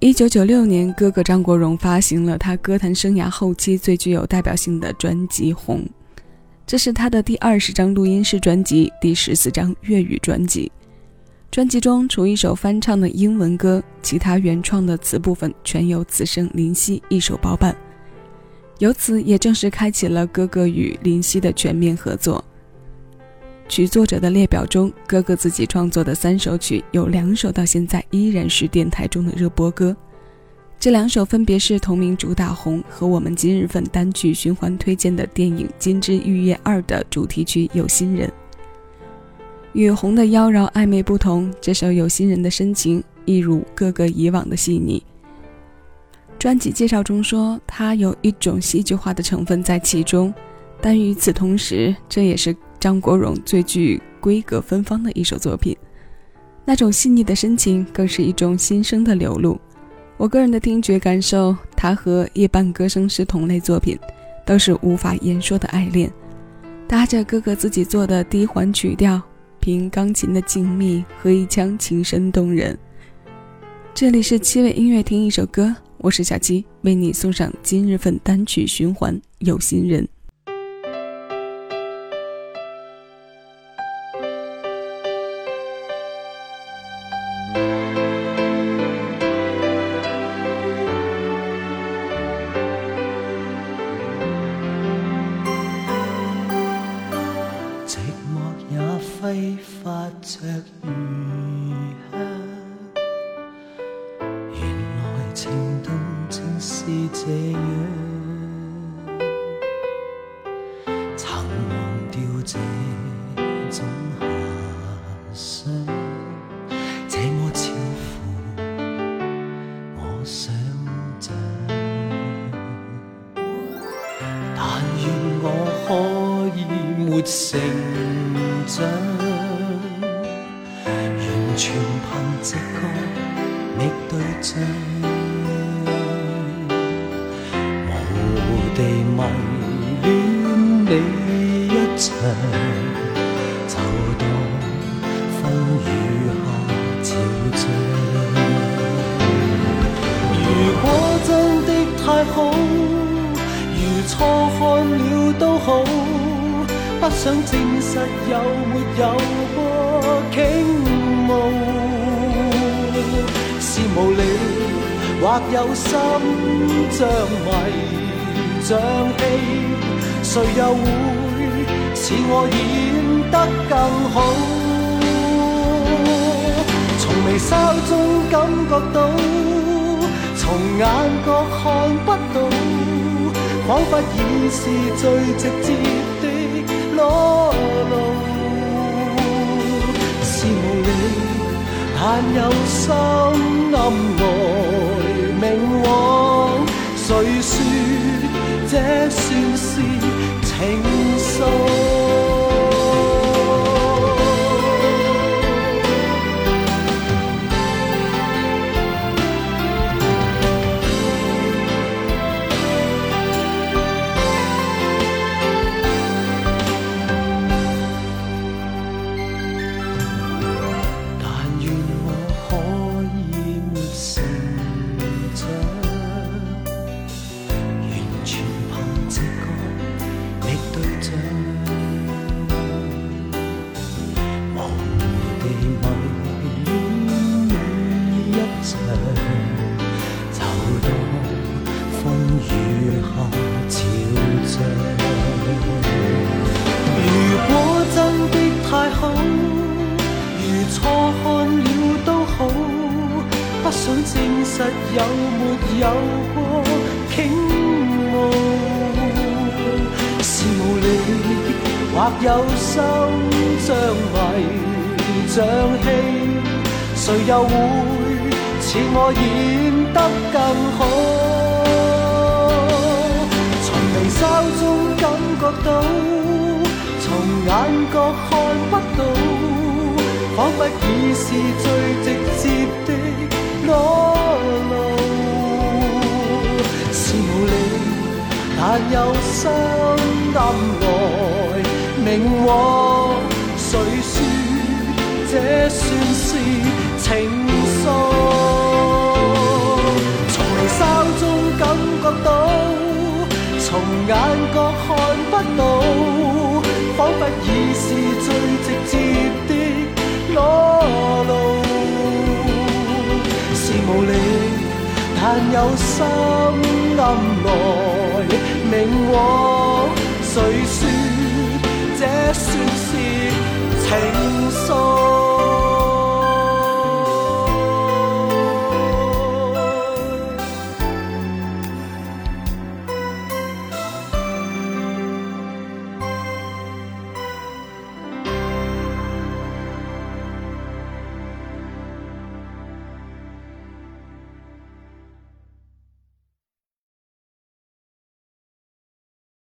一九九六年，哥哥张国荣发行了他歌坛生涯后期最具有代表性的专辑《红》，这是他的第二十张录音室专辑，第十四张粤语专辑。专辑中除一首翻唱的英文歌，其他原创的词部分全由此生林夕一手包办，由此也正式开启了哥哥与林夕的全面合作。曲作者的列表中，哥哥自己创作的三首曲有两首到现在依然是电台中的热播歌，这两首分别是同名主打红和我们今日份单曲循环推荐的电影《金枝玉叶二》的主题曲《有心人》。与红的妖娆暧昧不同，这首《有心人》的深情一如哥哥以往的细腻。专辑介绍中说，它有一种戏剧化的成分在其中，但与此同时，这也是。张国荣最具闺阁芬芳的一首作品，那种细腻的深情，更是一种心声的流露。我个人的听觉感受，它和《夜半歌声》是同类作品，都是无法言说的爱恋。搭着哥哥自己做的低缓曲调，凭钢琴的静谧和一腔情深动人。这里是七位音乐听一首歌，我是小七，为你送上今日份单曲循环，《有心人》。挥发着余香，原来情动正是这样。曾忘掉这种幻想，这么超乎我想像但愿我可以没成。完全凭直觉觅对象，模糊地迷恋你一场，就当风雨下潮常。如果真的太好。不想证实有没有过倾慕，是无理或有心，像迷像戏，谁又会似我演得更好？从眉梢中感觉到，从眼角看不到，仿佛已是最直接。多路是无理，但有心暗来明往。谁说这算是情？如何照像。如果真的太好，如錯看了都好，不想證實有沒有過傾慕。是無理或有心，像迷像戲，誰又會似我演得更好？仿佛已是最直接的裸露，是无力，但有心暗来明往，谁说这算是情愫？从心中感觉到，从眼角看不到，仿佛已是最直接的。是无力，但有心。